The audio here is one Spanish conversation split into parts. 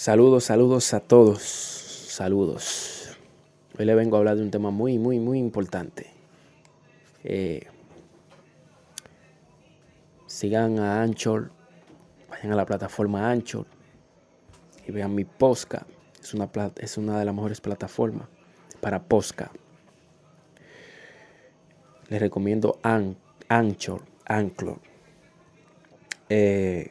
Saludos, saludos a todos. Saludos. Hoy le vengo a hablar de un tema muy, muy, muy importante. Eh, sigan a Anchor, vayan a la plataforma Anchor y vean mi Posca. Es una, es una de las mejores plataformas para Posca. Les recomiendo Anchor, Anchor. Eh,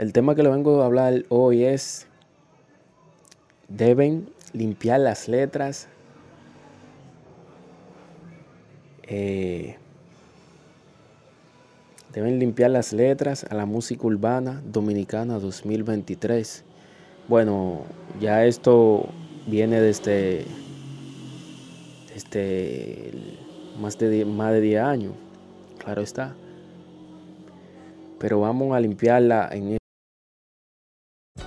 El tema que le vengo a hablar hoy es, deben limpiar las letras. Eh, deben limpiar las letras a la música urbana dominicana 2023. Bueno, ya esto viene desde, desde más, de, más de 10 años, claro está. Pero vamos a limpiarla en